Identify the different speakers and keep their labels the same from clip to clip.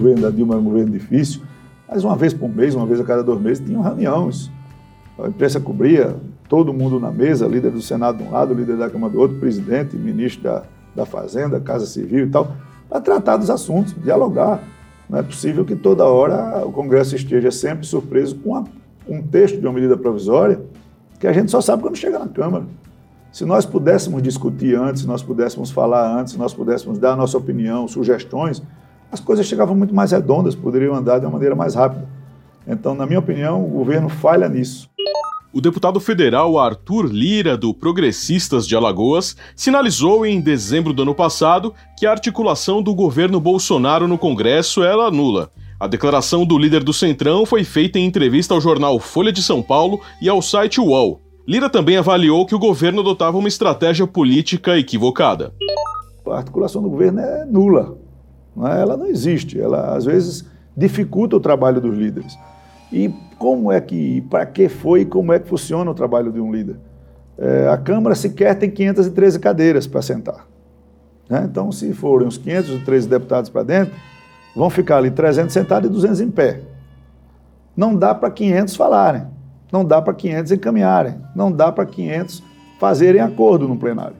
Speaker 1: Governo da Dilma era um governo difícil, mas uma vez por mês, uma vez a cada dois meses, tinham reuniões. A imprensa cobria, todo mundo na mesa, líder do Senado de um lado, líder da Câmara do outro, presidente, ministro da, da Fazenda, Casa Civil e tal, para tratar dos assuntos, dialogar. Não é possível que toda hora o Congresso esteja sempre surpreso com a, um texto de uma medida provisória que a gente só sabe quando chega na Câmara. Se nós pudéssemos discutir antes, se nós pudéssemos falar antes, se nós pudéssemos dar a nossa opinião, sugestões, as coisas chegavam muito mais redondas, poderiam andar de uma maneira mais rápida. Então, na minha opinião, o governo falha nisso.
Speaker 2: O deputado federal Arthur Lira, do Progressistas de Alagoas, sinalizou em dezembro do ano passado que a articulação do governo Bolsonaro no Congresso era nula. A declaração do líder do Centrão foi feita em entrevista ao jornal Folha de São Paulo e ao site UOL. Lira também avaliou que o governo adotava uma estratégia política equivocada.
Speaker 1: A articulação do governo é nula. É? Ela não existe. Ela, às vezes, dificulta o trabalho dos líderes. E como é que, para que foi e como é que funciona o trabalho de um líder? É, a Câmara sequer tem 513 cadeiras para sentar. Né? Então, se forem os 513 deputados para dentro, vão ficar ali 300 sentados e 200 em pé. Não dá para 500 falarem, não dá para 500 encaminharem, não dá para 500 fazerem acordo no plenário.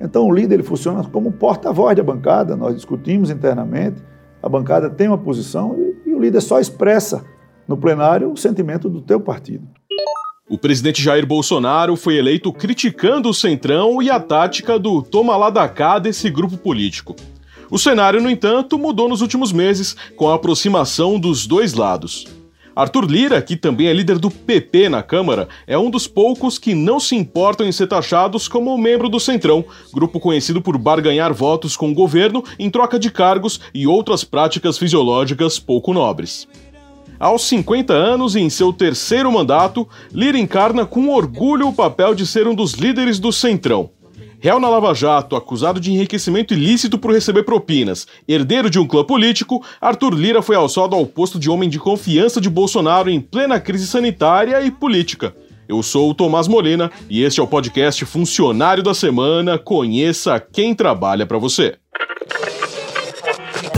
Speaker 1: Então, o líder ele funciona como porta-voz da bancada, nós discutimos internamente, a bancada tem uma posição e, e o líder só expressa no plenário o sentimento do teu partido.
Speaker 2: O presidente Jair Bolsonaro foi eleito criticando o Centrão e a tática do toma lá da cá desse grupo político. O cenário, no entanto, mudou nos últimos meses com a aproximação dos dois lados. Arthur Lira, que também é líder do PP na Câmara, é um dos poucos que não se importam em ser taxados como membro do Centrão, grupo conhecido por barganhar votos com o governo em troca de cargos e outras práticas fisiológicas pouco nobres. Aos 50 anos e em seu terceiro mandato, Lira encarna com orgulho o papel de ser um dos líderes do Centrão. Réu na Lava Jato, acusado de enriquecimento ilícito por receber propinas, herdeiro de um clã político, Arthur Lira foi alçado ao posto de homem de confiança de Bolsonaro em plena crise sanitária e política. Eu sou o Tomás Molina e este é o podcast Funcionário da Semana. Conheça quem trabalha para você.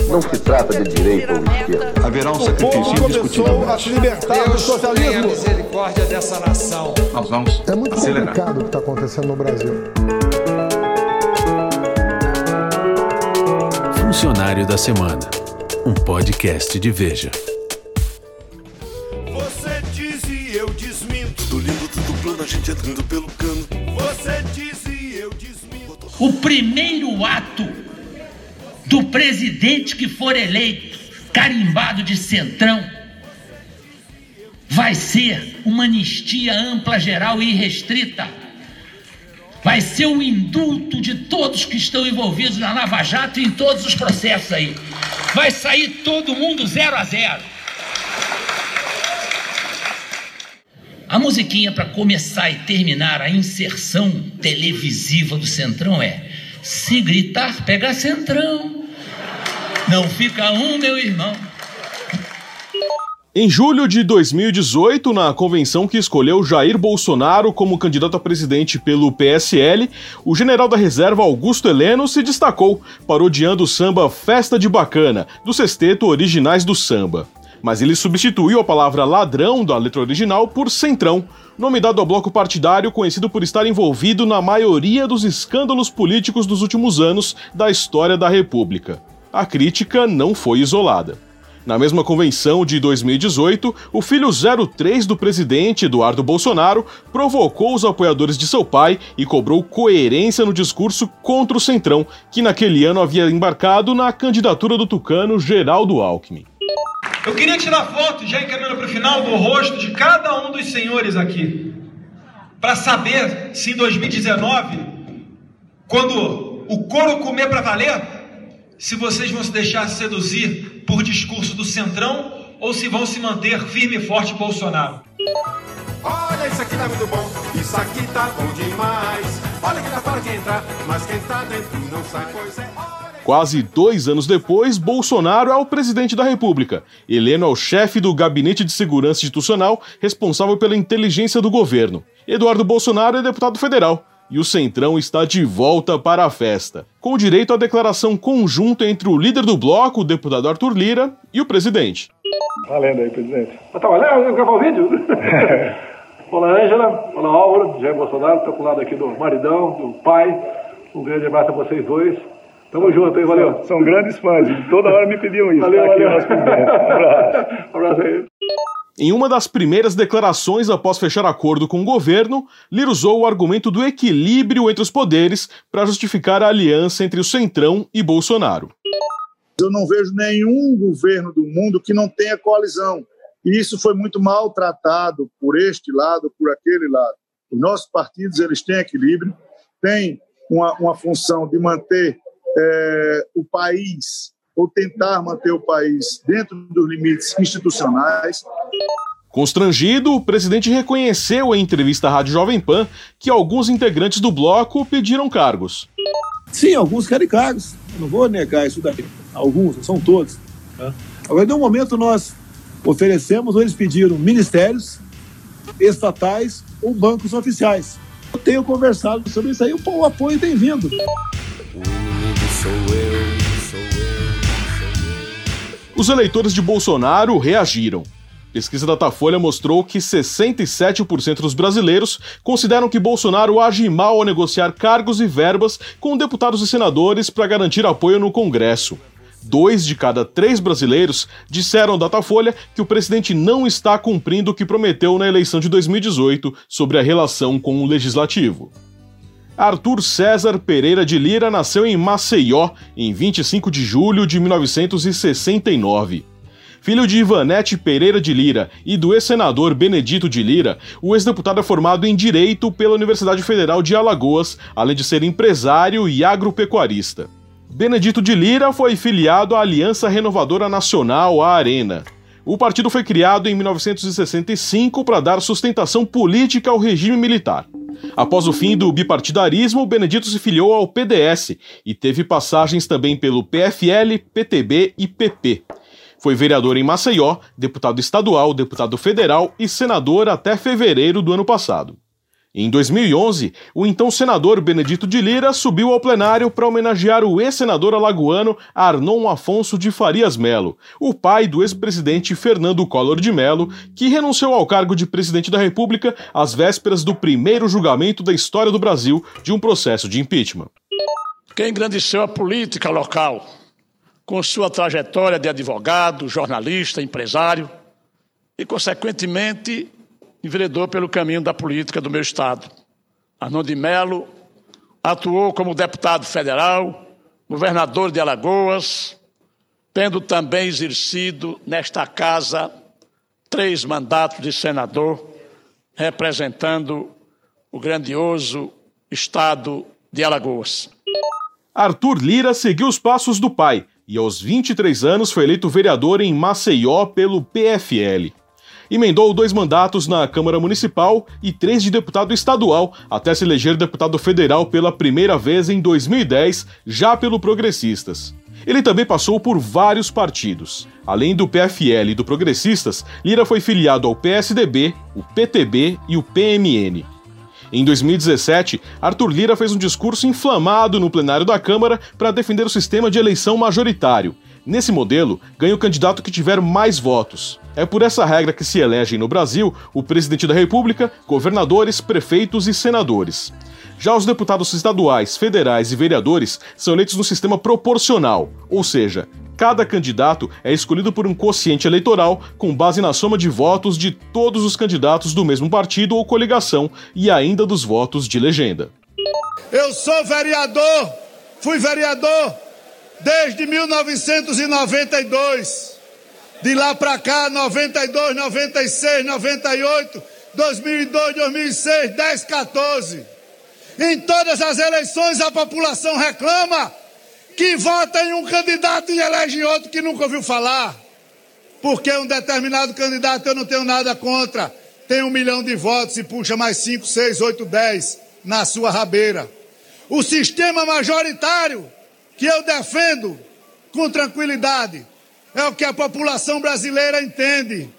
Speaker 3: Não se trata de direita ou esquerda.
Speaker 4: Haverá um sacrifício indiscutível.
Speaker 5: a se libertar do socialismo.
Speaker 6: misericórdia dessa nação.
Speaker 4: Nós vamos
Speaker 5: É muito
Speaker 4: acelerar.
Speaker 5: complicado o que está acontecendo no Brasil.
Speaker 7: Funcionário da Semana, um podcast de Veja.
Speaker 8: Você diz e eu desminto. Do lindo do plano, a gente entrando pelo cano. Você diz e eu desminto.
Speaker 9: o primeiro ato do presidente que for eleito, carimbado de centrão, vai ser uma anistia ampla, geral e irrestrita. Vai ser o indulto de todos que estão envolvidos na Lava Jato e em todos os processos aí. Vai sair todo mundo zero a zero. A musiquinha para começar e terminar a inserção televisiva do Centrão é: se gritar, pega Centrão. Não fica um, meu irmão.
Speaker 2: Em julho de 2018, na convenção que escolheu Jair Bolsonaro como candidato a presidente pelo PSL, o general da reserva Augusto Heleno se destacou, parodiando o samba Festa de Bacana, do sexteto Originais do Samba. Mas ele substituiu a palavra ladrão da letra original por centrão, nome dado ao bloco partidário conhecido por estar envolvido na maioria dos escândalos políticos dos últimos anos da história da República. A crítica não foi isolada. Na mesma convenção de 2018, o filho 03 do presidente, Eduardo Bolsonaro, provocou os apoiadores de seu pai e cobrou coerência no discurso contra o Centrão, que naquele ano havia embarcado na candidatura do tucano Geraldo Alckmin.
Speaker 10: Eu queria tirar foto, já encaminhando para o final, do rosto de cada um dos senhores aqui. Para saber se em 2019, quando o couro comer para valer, se vocês vão se deixar seduzir por discurso do Centrão ou se vão se manter firme e forte Bolsonaro.
Speaker 8: Olha, isso aqui tá muito bom. Isso aqui tá bom demais. Olha que tá fora de entrar, mas quem tá dentro não sai, pois é.
Speaker 2: Quase dois anos depois, Bolsonaro é o presidente da República. Heleno é o chefe do Gabinete de Segurança Institucional, responsável pela inteligência do governo. Eduardo Bolsonaro é deputado federal. E o Centrão está de volta para a festa, com direito à declaração conjunta entre o líder do bloco, o deputado Arthur Lira, e o presidente.
Speaker 11: Valendo aí, presidente.
Speaker 12: Tá valendo? Eu gravar o vídeo? olá, Ângela. Olá, Álvaro. Jair Bolsonaro. Estou com o lado aqui do maridão, do pai. Um grande abraço a vocês dois. Tamo junto, hein? Valeu.
Speaker 11: São, são grandes fãs. Toda hora me pediam isso.
Speaker 12: Valeu,
Speaker 11: tá aqui
Speaker 12: valeu.
Speaker 11: presidente. Um abraço.
Speaker 12: Um abraço aí.
Speaker 2: Em uma das primeiras declarações após fechar acordo com o governo, Lira usou o argumento do equilíbrio entre os poderes para justificar a aliança entre o Centrão e Bolsonaro.
Speaker 13: Eu não vejo nenhum governo do mundo que não tenha coalizão. E isso foi muito maltratado por este lado, por aquele lado. Os nossos partidos eles têm equilíbrio, têm uma, uma função de manter é, o país ou tentar manter o país dentro dos limites institucionais.
Speaker 2: Constrangido, o presidente reconheceu em entrevista à Rádio Jovem Pan que alguns integrantes do bloco pediram cargos.
Speaker 14: Sim, alguns querem cargos. Eu não vou negar isso daí. Alguns, não são todos. Tá? Agora, de um momento, nós oferecemos ou eles pediram ministérios, estatais ou bancos oficiais. Eu tenho conversado sobre isso aí, o apoio tem vindo.
Speaker 7: O inimigo sou eu, sou eu,
Speaker 2: Os eleitores de Bolsonaro reagiram. Pesquisa Datafolha mostrou que 67% dos brasileiros consideram que Bolsonaro age mal ao negociar cargos e verbas com deputados e senadores para garantir apoio no Congresso. Dois de cada três brasileiros disseram ao Datafolha que o presidente não está cumprindo o que prometeu na eleição de 2018 sobre a relação com o legislativo. Arthur César Pereira de Lira nasceu em Maceió em 25 de julho de 1969. Filho de Ivanete Pereira de Lira e do ex-senador Benedito de Lira, o ex-deputado é formado em Direito pela Universidade Federal de Alagoas, além de ser empresário e agropecuarista. Benedito de Lira foi filiado à Aliança Renovadora Nacional, a Arena. O partido foi criado em 1965 para dar sustentação política ao regime militar. Após o fim do bipartidarismo, Benedito se filiou ao PDS e teve passagens também pelo PFL, PTB e PP. Foi vereador em Maceió, deputado estadual, deputado federal e senador até fevereiro do ano passado. Em 2011, o então senador Benedito de Lira subiu ao plenário para homenagear o ex-senador alagoano Arnon Afonso de Farias Melo, o pai do ex-presidente Fernando Collor de Melo, que renunciou ao cargo de presidente da República às vésperas do primeiro julgamento da história do Brasil de um processo de impeachment.
Speaker 15: Quem engrandeceu a política local com sua trajetória de advogado, jornalista, empresário e, consequentemente, enveredou pelo caminho da política do meu Estado. Arnon de Melo atuou como deputado federal, governador de Alagoas, tendo também exercido nesta casa três mandatos de senador, representando o grandioso Estado de Alagoas.
Speaker 2: Arthur Lira seguiu os passos do pai e aos 23 anos foi eleito vereador em Maceió pelo PFL. Emendou dois mandatos na Câmara Municipal e três de deputado estadual, até se eleger deputado federal pela primeira vez em 2010, já pelo Progressistas. Ele também passou por vários partidos. Além do PFL e do Progressistas, Lira foi filiado ao PSDB, o PTB e o PMN. Em 2017, Arthur Lira fez um discurso inflamado no plenário da Câmara para defender o sistema de eleição majoritário. Nesse modelo, ganha o candidato que tiver mais votos. É por essa regra que se elegem no Brasil o presidente da República, governadores, prefeitos e senadores. Já os deputados estaduais, federais e vereadores são eleitos no sistema proporcional, ou seja, cada candidato é escolhido por um quociente eleitoral com base na soma de votos de todos os candidatos do mesmo partido ou coligação e ainda dos votos de legenda.
Speaker 16: Eu sou vereador, fui vereador desde 1992. De lá para cá, 92, 96, 98, 2002, 2006, 10, 14. Em todas as eleições a população reclama que vota em um candidato e elege outro que nunca ouviu falar. Porque um determinado candidato eu não tenho nada contra. Tem um milhão de votos e puxa mais 5, 6, 8, 10 na sua rabeira. O sistema majoritário que eu defendo com tranquilidade é o que a população brasileira entende,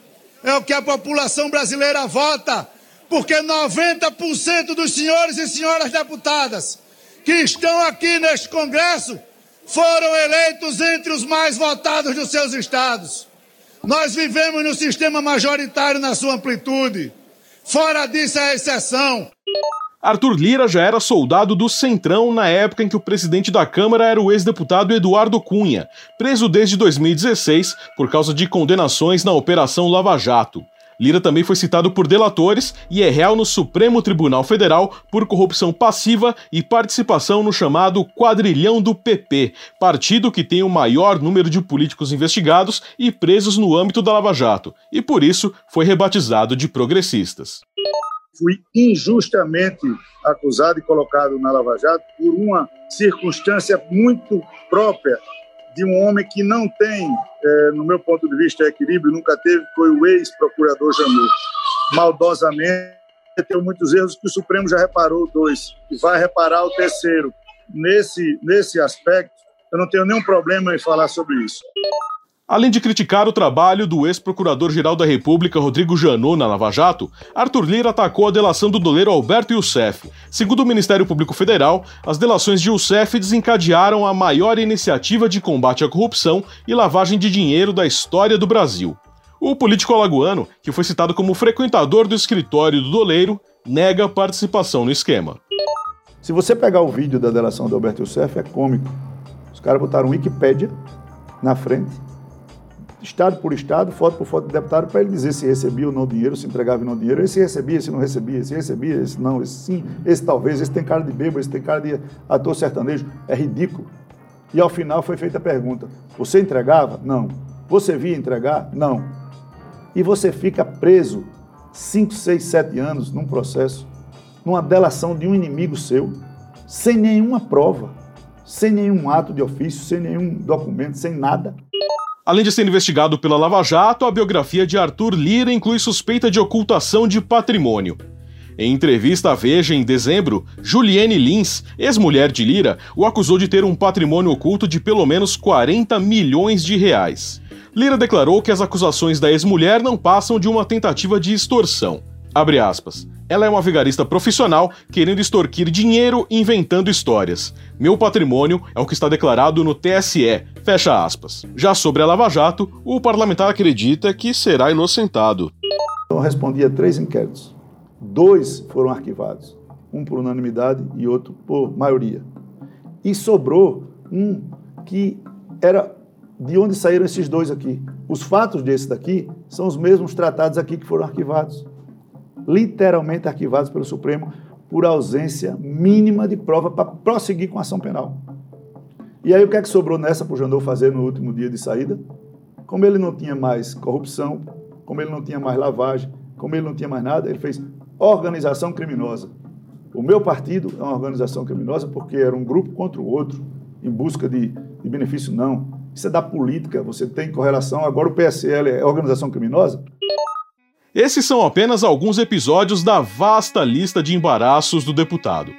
Speaker 16: é o que a população brasileira vota, porque 90% dos senhores e senhoras deputadas que estão aqui neste Congresso foram eleitos entre os mais votados dos seus estados. Nós vivemos no sistema majoritário na sua amplitude. Fora disso é exceção.
Speaker 2: Arthur Lira já era soldado do Centrão na época em que o presidente da Câmara era o ex-deputado Eduardo Cunha, preso desde 2016 por causa de condenações na Operação Lava Jato. Lira também foi citado por delatores e é réu no Supremo Tribunal Federal por corrupção passiva e participação no chamado Quadrilhão do PP, partido que tem o maior número de políticos investigados e presos no âmbito da Lava Jato, e por isso foi rebatizado de progressistas.
Speaker 13: Fui injustamente acusado e colocado na Lava Jato por uma circunstância muito própria de um homem que não tem, é, no meu ponto de vista, equilíbrio, nunca teve, foi o ex-procurador Janot. Maldosamente, tem muitos erros que o Supremo já reparou, dois, e vai reparar o terceiro. Nesse, nesse aspecto, eu não tenho nenhum problema em falar sobre isso.
Speaker 2: Além de criticar o trabalho do ex-procurador-geral da República Rodrigo Janot na Lava Jato, Arthur Lira atacou a delação do doleiro Alberto Youssef. Segundo o Ministério Público Federal, as delações de Youssef desencadearam a maior iniciativa de combate à corrupção e lavagem de dinheiro da história do Brasil. O político alagoano, que foi citado como frequentador do escritório do doleiro, nega participação no esquema.
Speaker 1: Se você pegar o vídeo da delação do Alberto Youssef, é cômico. Os caras botaram Wikipédia na frente estado por estado, foto por foto do deputado, para ele dizer se recebia ou não dinheiro, se entregava ou não dinheiro, esse recebia, esse não recebia, esse recebia, esse não, esse sim, esse talvez, esse tem cara de bêbado, esse tem cara de ator sertanejo. É ridículo. E ao final foi feita a pergunta: você entregava? Não. Você via entregar? Não. E você fica preso 5, 6, 7 anos num processo, numa delação de um inimigo seu, sem nenhuma prova, sem nenhum ato de ofício, sem nenhum documento, sem nada.
Speaker 2: Além de ser investigado pela Lava Jato, a biografia de Arthur Lira inclui suspeita de ocultação de patrimônio. Em entrevista à Veja em dezembro, Juliane Lins, ex-mulher de Lira, o acusou de ter um patrimônio oculto de pelo menos 40 milhões de reais. Lira declarou que as acusações da ex-mulher não passam de uma tentativa de extorsão. Abre aspas. Ela é uma vigarista profissional querendo extorquir dinheiro inventando histórias. Meu patrimônio é o que está declarado no TSE. Fecha aspas. Já sobre a Lava Jato, o parlamentar acredita que será inocentado.
Speaker 1: Eu respondi a três inquéritos. Dois foram arquivados. Um por unanimidade e outro por maioria. E sobrou um que era de onde saíram esses dois aqui. Os fatos desse daqui são os mesmos tratados aqui que foram arquivados literalmente arquivados pelo Supremo por ausência mínima de prova para prosseguir com a ação penal. E aí o que é que sobrou nessa para o Jandô fazer no último dia de saída? Como ele não tinha mais corrupção, como ele não tinha mais lavagem, como ele não tinha mais nada, ele fez organização criminosa. O meu partido é uma organização criminosa porque era um grupo contra o outro, em busca de, de benefício, não. Isso é da política, você tem correlação. Agora o PSL é organização criminosa?
Speaker 2: Esses são apenas alguns episódios da vasta lista de embaraços do deputado.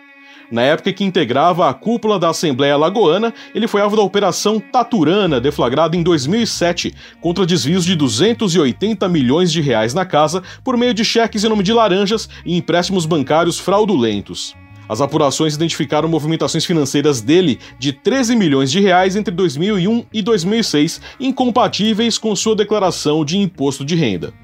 Speaker 2: Na época que integrava a cúpula da Assembleia Lagoana, ele foi alvo da Operação Taturana, deflagrada em 2007, contra desvios de 280 milhões de reais na casa por meio de cheques em nome de laranjas e empréstimos bancários fraudulentos. As apurações identificaram movimentações financeiras dele de 13 milhões de reais entre 2001 e 2006, incompatíveis com sua declaração de imposto de renda.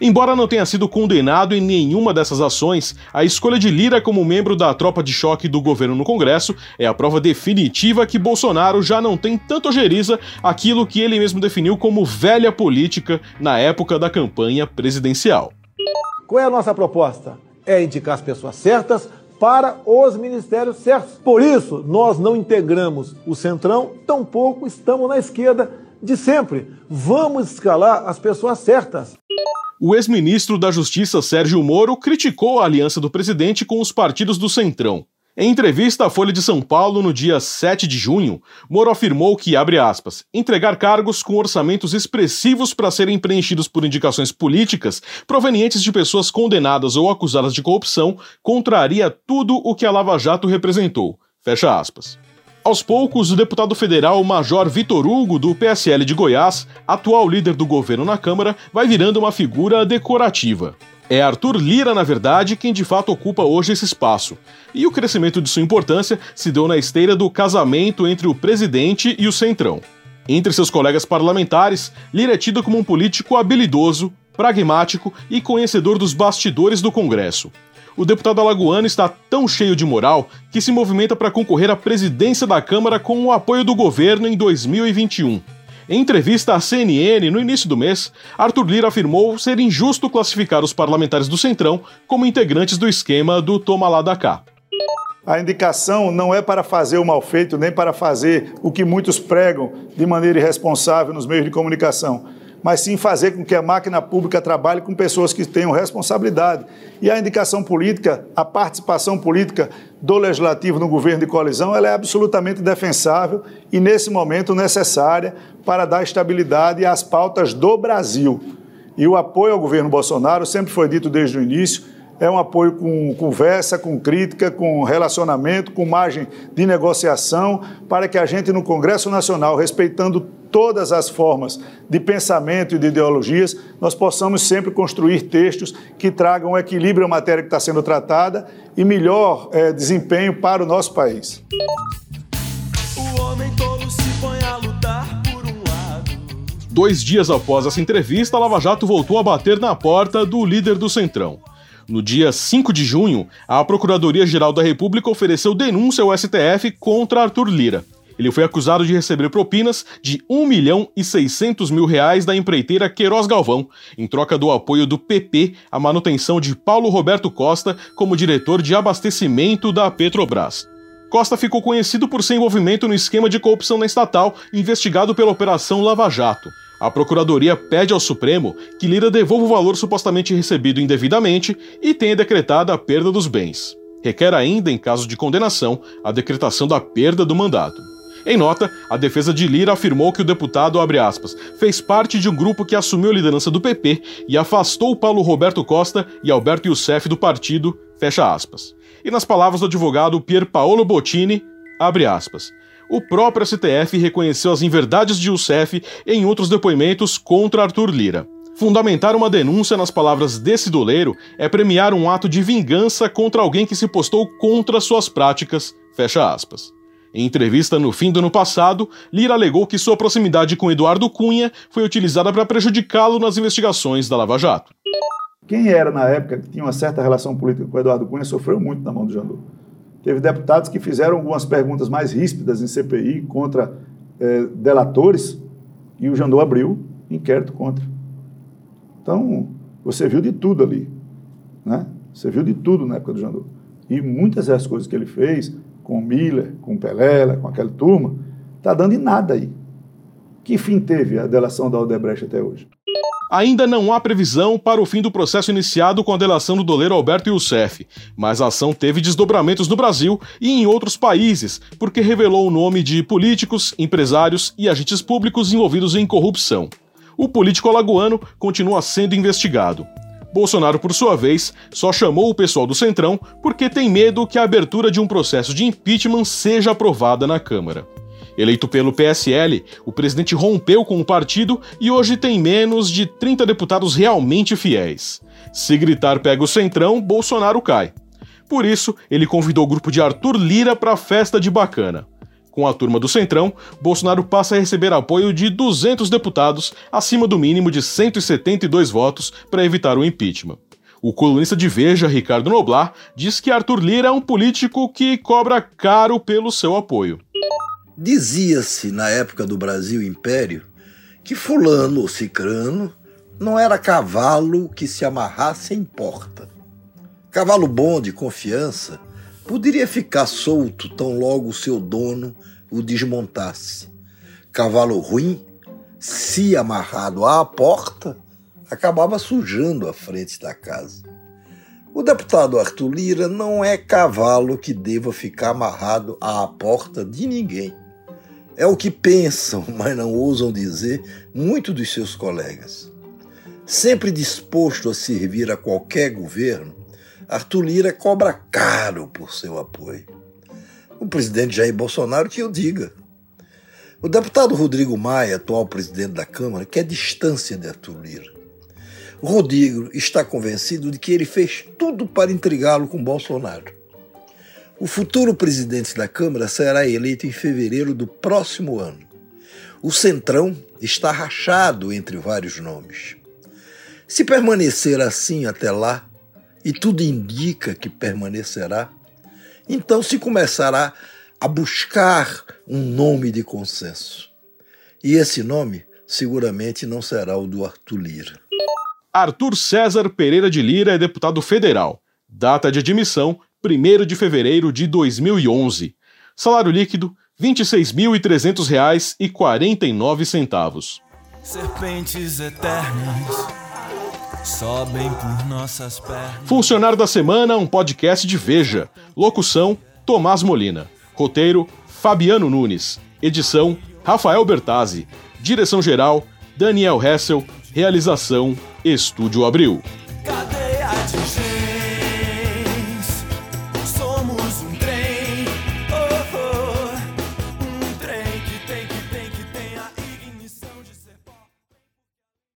Speaker 2: Embora não tenha sido condenado em nenhuma dessas ações, a escolha de Lira como membro da tropa de choque do governo no Congresso é a prova definitiva que Bolsonaro já não tem tanto ojeriza aquilo que ele mesmo definiu como velha política na época da campanha presidencial.
Speaker 5: Qual é a nossa proposta? É indicar as pessoas certas para os ministérios certos. Por isso, nós não integramos o Centrão, tampouco estamos na esquerda de sempre. Vamos escalar as pessoas certas
Speaker 2: o ex-ministro da Justiça Sérgio Moro criticou a aliança do presidente com os partidos do Centrão. Em entrevista à Folha de São Paulo no dia 7 de junho, Moro afirmou que, abre aspas, entregar cargos com orçamentos expressivos para serem preenchidos por indicações políticas provenientes de pessoas condenadas ou acusadas de corrupção contraria tudo o que a Lava Jato representou. Fecha aspas. Aos poucos, o deputado federal Major Vitor Hugo, do PSL de Goiás, atual líder do governo na Câmara, vai virando uma figura decorativa. É Arthur Lira, na verdade, quem de fato ocupa hoje esse espaço. E o crescimento de sua importância se deu na esteira do casamento entre o presidente e o Centrão. Entre seus colegas parlamentares, Lira é tido como um político habilidoso, pragmático e conhecedor dos bastidores do Congresso. O deputado alagoano está tão cheio de moral que se movimenta para concorrer à presidência da Câmara com o apoio do governo em 2021. Em entrevista à CNN no início do mês, Arthur Lira afirmou ser injusto classificar os parlamentares do Centrão como integrantes do esquema do Toma lá da cá.
Speaker 1: A indicação não é para fazer o mal feito, nem para fazer o que muitos pregam de maneira irresponsável nos meios de comunicação mas sim fazer com que a máquina pública trabalhe com pessoas que tenham responsabilidade. E a indicação política, a participação política do legislativo no governo de coalizão, ela é absolutamente defensável e, nesse momento, necessária para dar estabilidade às pautas do Brasil. E o apoio ao governo Bolsonaro, sempre foi dito desde o início, é um apoio com conversa, com crítica, com relacionamento, com margem de negociação, para que a gente no Congresso Nacional, respeitando todas as formas de pensamento e de ideologias, nós possamos sempre construir textos que tragam equilíbrio à matéria que está sendo tratada e melhor é, desempenho para o nosso país.
Speaker 2: Dois dias após essa entrevista, a Lava Jato voltou a bater na porta do líder do Centrão. No dia 5 de junho, a Procuradoria-Geral da República ofereceu denúncia ao STF contra Arthur Lira. Ele foi acusado de receber propinas de 1 milhão e 600 mil reais da empreiteira Queiroz Galvão, em troca do apoio do PP à manutenção de Paulo Roberto Costa como diretor de abastecimento da Petrobras. Costa ficou conhecido por seu envolvimento no esquema de corrupção na estatal, investigado pela Operação Lava Jato. A Procuradoria pede ao Supremo que Lira devolva o valor supostamente recebido indevidamente e tenha decretado a perda dos bens. Requer ainda, em caso de condenação, a decretação da perda do mandato. Em nota, a defesa de Lira afirmou que o deputado, aspas, fez parte de um grupo que assumiu a liderança do PP e afastou Paulo Roberto Costa e Alberto Youssef do partido, E nas palavras do advogado Pier Paolo Bottini, abre aspas, o próprio STF reconheceu as inverdades de Youssef em outros depoimentos contra Arthur Lira. Fundamentar uma denúncia nas palavras desse doleiro é premiar um ato de vingança contra alguém que se postou contra suas práticas, fecha aspas. Em entrevista no fim do ano passado, Lira alegou que sua proximidade com Eduardo Cunha foi utilizada para prejudicá-lo nas investigações da Lava Jato.
Speaker 1: Quem era na época que tinha uma certa relação política com Eduardo Cunha sofreu muito na mão do Jandu. Teve deputados que fizeram algumas perguntas mais ríspidas em CPI contra é, delatores e o Jandu abriu inquérito contra. Então, você viu de tudo ali. Né? Você viu de tudo na época do Jandu. E muitas das coisas que ele fez, com Miller, com Pelela, com aquela turma, está dando em nada aí. Que fim teve a delação da Aldebrecht até hoje?
Speaker 2: Ainda não há previsão para o fim do processo iniciado com a delação do doleiro Alberto Youssef, mas a ação teve desdobramentos no Brasil e em outros países, porque revelou o nome de políticos, empresários e agentes públicos envolvidos em corrupção. O político alagoano continua sendo investigado. Bolsonaro, por sua vez, só chamou o pessoal do Centrão porque tem medo que a abertura de um processo de impeachment seja aprovada na Câmara. Eleito pelo PSL, o presidente rompeu com o partido e hoje tem menos de 30 deputados realmente fiéis. Se gritar pega o centrão, Bolsonaro cai. Por isso, ele convidou o grupo de Arthur Lira para a festa de bacana. Com a turma do Centrão, Bolsonaro passa a receber apoio de 200 deputados, acima do mínimo de 172 votos, para evitar o impeachment. O colunista de Veja, Ricardo Noblar, diz que Arthur Lira é um político que cobra caro pelo seu apoio.
Speaker 17: Dizia-se na época do Brasil Império que fulano ou cicrano não era cavalo que se amarrasse em porta. Cavalo bom de confiança poderia ficar solto tão logo seu dono o desmontasse. Cavalo ruim, se amarrado à porta, acabava sujando a frente da casa. O deputado Arthur Lira não é cavalo que deva ficar amarrado à porta de ninguém. É o que pensam, mas não ousam dizer, muito dos seus colegas. Sempre disposto a servir a qualquer governo, Arthur Lira cobra caro por seu apoio. O presidente Jair Bolsonaro que o diga. O deputado Rodrigo Maia, atual presidente da Câmara, quer distância de Arthur Lira. Rodrigo está convencido de que ele fez tudo para intrigá-lo com Bolsonaro. O futuro presidente da Câmara será eleito em fevereiro do próximo ano. O Centrão está rachado entre vários nomes. Se permanecer assim até lá, e tudo indica que permanecerá, então se começará a buscar um nome de consenso. E esse nome seguramente não será o do Arthur Lira.
Speaker 2: Arthur César Pereira de Lira é deputado federal. Data de admissão: 1 de fevereiro de 2011. Salário líquido: R$ 26.300,49. Serpentes eternas sobem por nossas pernas. Funcionário da Semana, um podcast de Veja. Locução: Tomás Molina. Roteiro: Fabiano Nunes. Edição: Rafael Bertazzi. Direção-geral: Daniel Hessel. Realização: Estúdio Abril.